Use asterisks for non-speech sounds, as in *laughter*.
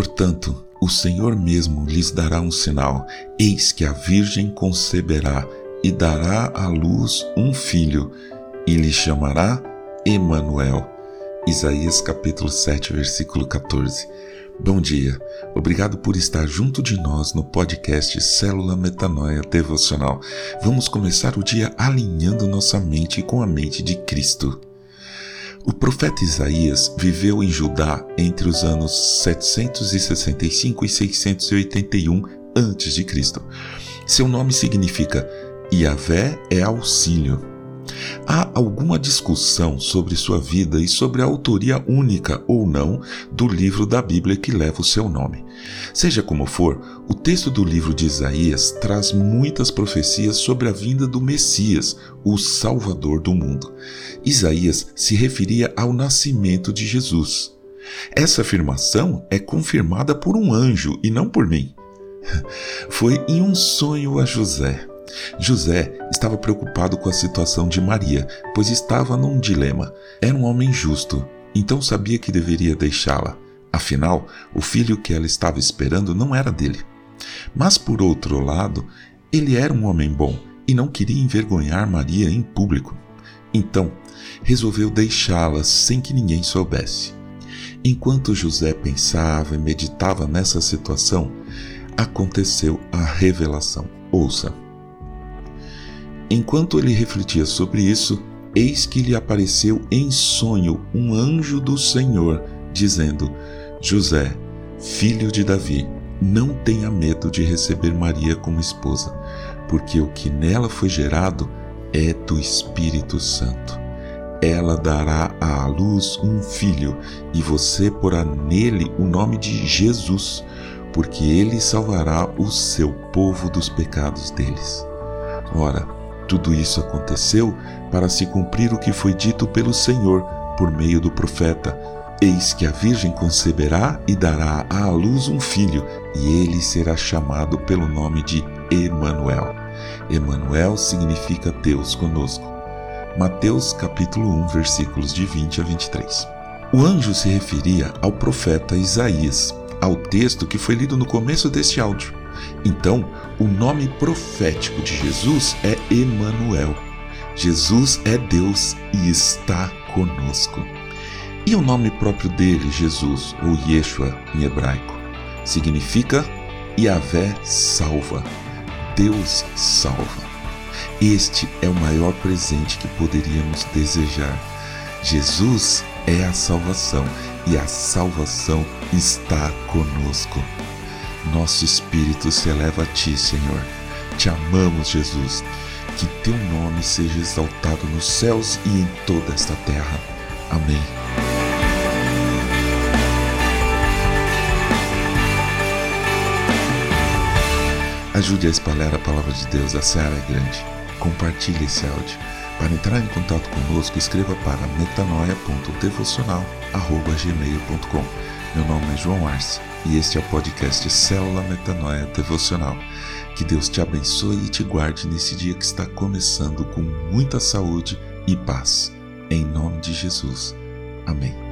Portanto, o Senhor mesmo lhes dará um sinal: eis que a Virgem conceberá e dará à luz um filho, e lhe chamará Emanuel. Isaías capítulo 7, versículo 14. Bom dia. Obrigado por estar junto de nós no podcast Célula Metanoia Devocional. Vamos começar o dia alinhando nossa mente com a mente de Cristo. O profeta Isaías viveu em Judá entre os anos 765 e 681 a.C. Seu nome significa Yahvé é auxílio. Há alguma discussão sobre sua vida e sobre a autoria única ou não do livro da Bíblia que leva o seu nome. Seja como for, o texto do livro de Isaías traz muitas profecias sobre a vinda do Messias, o Salvador do mundo. Isaías se referia ao nascimento de Jesus. Essa afirmação é confirmada por um anjo e não por mim. *laughs* Foi em um sonho a José. José estava preocupado com a situação de Maria, pois estava num dilema. Era um homem justo, então sabia que deveria deixá-la. Afinal, o filho que ela estava esperando não era dele. Mas, por outro lado, ele era um homem bom e não queria envergonhar Maria em público. Então, resolveu deixá-la sem que ninguém soubesse. Enquanto José pensava e meditava nessa situação, aconteceu a revelação. Ouça. Enquanto ele refletia sobre isso, eis que lhe apareceu em sonho um anjo do Senhor, dizendo: José, filho de Davi, não tenha medo de receber Maria como esposa, porque o que nela foi gerado é do Espírito Santo. Ela dará à luz um filho, e você porá nele o nome de Jesus, porque ele salvará o seu povo dos pecados deles. Ora, tudo isso aconteceu para se cumprir o que foi dito pelo Senhor por meio do profeta. Eis que a Virgem conceberá e dará à luz um filho, e ele será chamado pelo nome de Emanuel. Emanuel significa Deus conosco. Mateus capítulo 1, versículos de 20 a 23. O anjo se referia ao profeta Isaías, ao texto que foi lido no começo deste áudio. Então, o nome profético de Jesus é Emanuel. Jesus é Deus e está conosco. E o nome próprio dele, Jesus, ou Yeshua em hebraico, significa Yahvé salva. Deus salva. Este é o maior presente que poderíamos desejar. Jesus é a salvação e a salvação está conosco. Nosso espírito se eleva a Ti, Senhor. Te amamos, Jesus. Que Teu nome seja exaltado nos céus e em toda esta terra. Amém. Ajude a espalhar a palavra de Deus, a seara é grande. Compartilhe esse áudio. Para entrar em contato conosco, escreva para metanoia.devocional.gmail.com Meu nome é João Arce e este é o podcast Célula Metanoia Devocional. Que Deus te abençoe e te guarde nesse dia que está começando com muita saúde e paz. Em nome de Jesus. Amém.